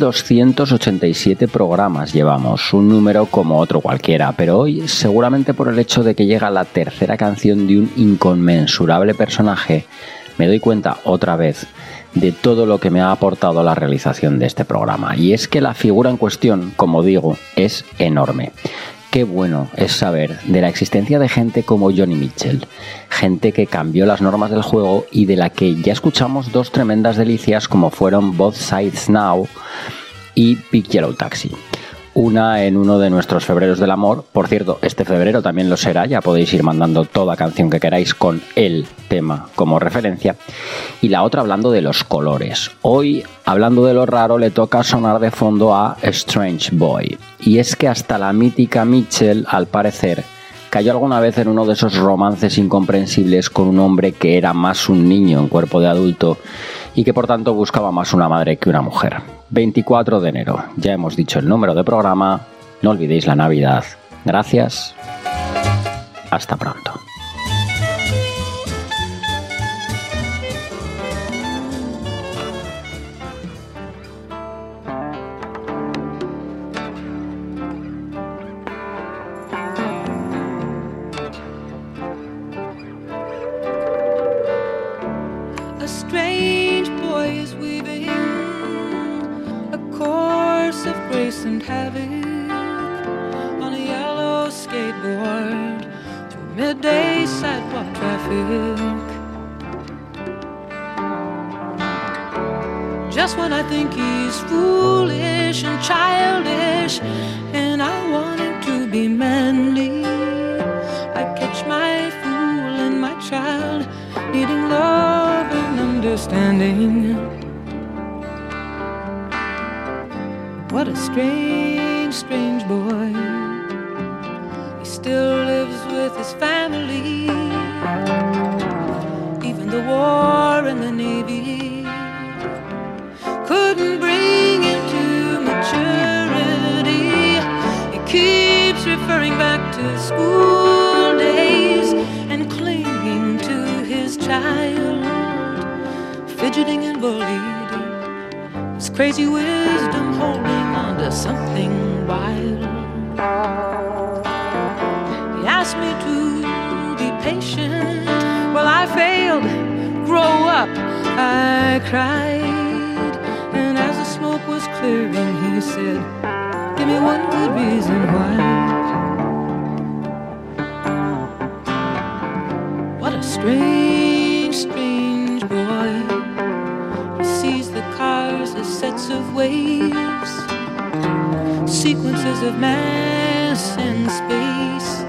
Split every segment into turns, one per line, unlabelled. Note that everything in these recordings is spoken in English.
287 programas llevamos, un número como otro cualquiera, pero hoy, seguramente por el hecho de que llega la tercera canción de un inconmensurable personaje, me doy cuenta otra vez de todo lo que me ha aportado la realización de este programa. Y es que la figura en cuestión, como digo, es enorme. Qué bueno es saber de la existencia de gente como Johnny Mitchell, gente que cambió las normas del juego y de la que ya escuchamos dos tremendas delicias como fueron Both Sides Now y Big Yellow Taxi una en uno de nuestros febreros del amor. Por cierto, este febrero también lo será, ya podéis ir mandando toda canción que queráis con el tema como referencia. Y la otra hablando de los colores. Hoy, hablando de lo raro, le toca sonar de fondo a Strange Boy. Y es que hasta la mítica Mitchell, al parecer, cayó alguna vez en uno de esos romances incomprensibles con un hombre que era más un niño en cuerpo de adulto y que por tanto buscaba más una madre que una mujer. 24 de enero, ya hemos dicho el número de programa, no olvidéis la Navidad. Gracias. Hasta pronto.
Is weaving a course of grace and havoc on a yellow skateboard through midday sidewalk traffic. Just when I think he's foolish and childish, and I understanding. What a strange, strange boy. He still lives with his family. Even the war. crazy wisdom holding on to something wild. He asked me to be patient. Well, I failed. Grow up, I cried. And as the smoke was clearing, he said, Give me one good reason why. What a strange, strange. of waves, sequences of mass and space.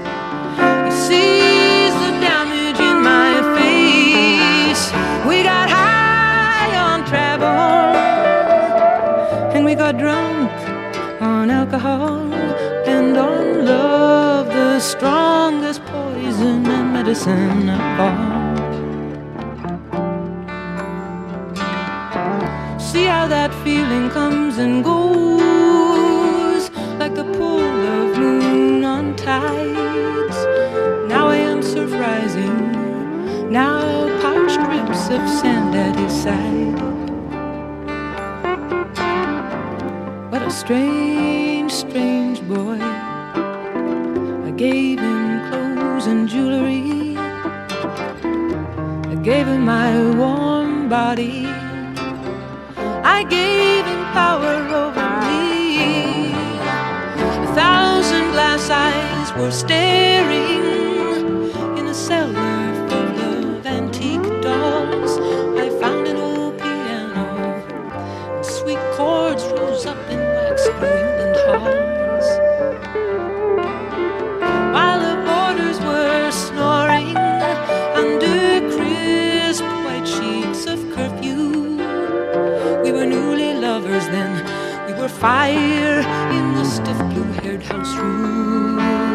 He sees the damage in my face. We got high on travel, and we got drunk on alcohol and on love, the strongest poison and medicine of all. how that feeling comes and goes, like the pull of moon on tides. Now I am surf rising, now parched rips of sand at his side. What a strange, strange boy. I gave him clothes and jewelry. I gave him my warm body I gave him power over me. A thousand glass eyes were staring in a cellar full of antique dolls. I found an old piano, and sweet chords rose up in wax. were fire in the stiff blue haired house room.